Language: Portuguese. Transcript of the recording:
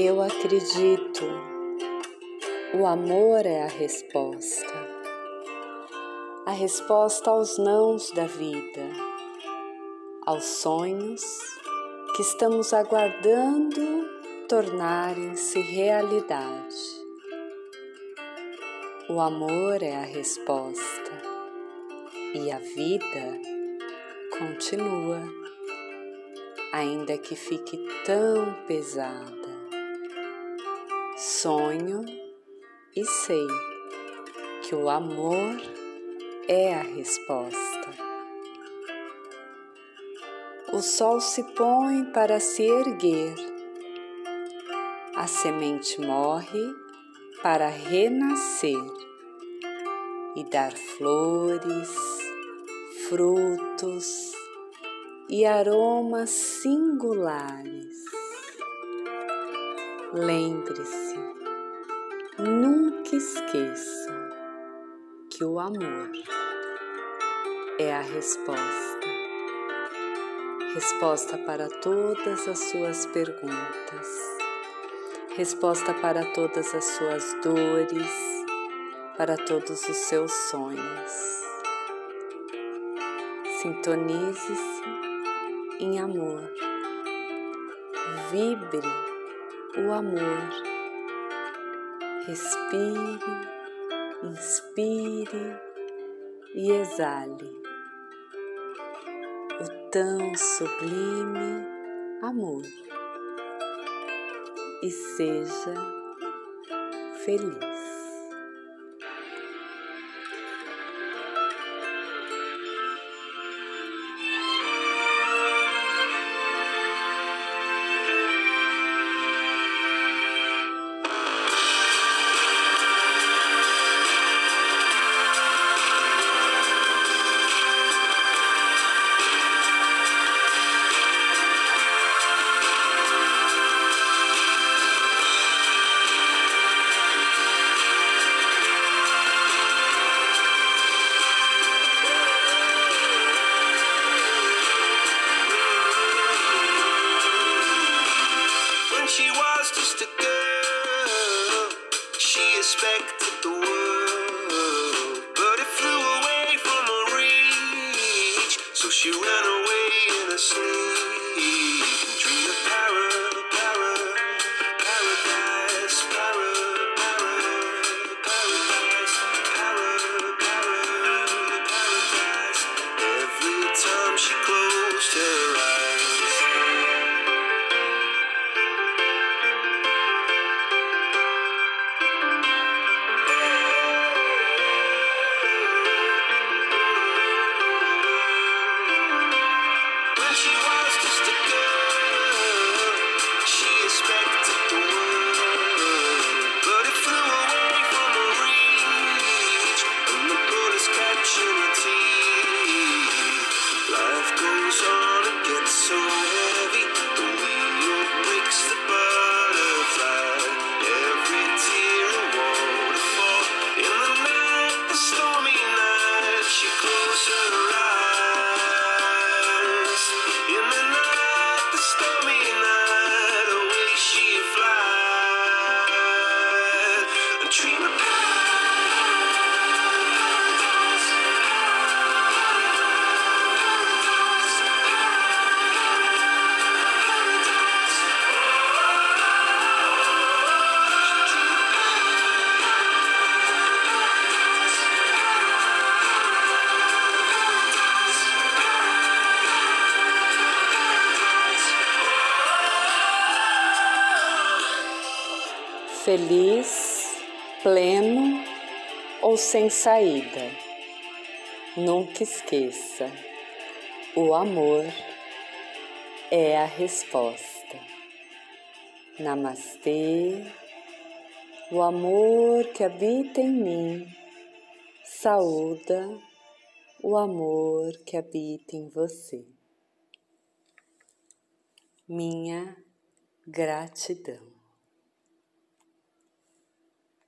Eu acredito, o amor é a resposta, a resposta aos nãos da vida, aos sonhos que estamos aguardando tornarem-se realidade. O amor é a resposta. E a vida continua, ainda que fique tão pesada. Sonho e sei que o amor é a resposta. O sol se põe para se erguer, a semente morre para renascer e dar flores, frutos e aromas singulares. Lembre-se, nunca esqueça que o amor é a resposta. Resposta para todas as suas perguntas, resposta para todas as suas dores, para todos os seus sonhos. Sintonize-se em amor, vibre o amor. Respire, inspire e exale o tão sublime amor e seja feliz. respected the world, but it flew away from her reach, so she ran away in her sleep. opportunity. Feliz, pleno ou sem saída. Nunca esqueça, o amor é a resposta. Namastê, o amor que habita em mim, saúda o amor que habita em você. Minha gratidão.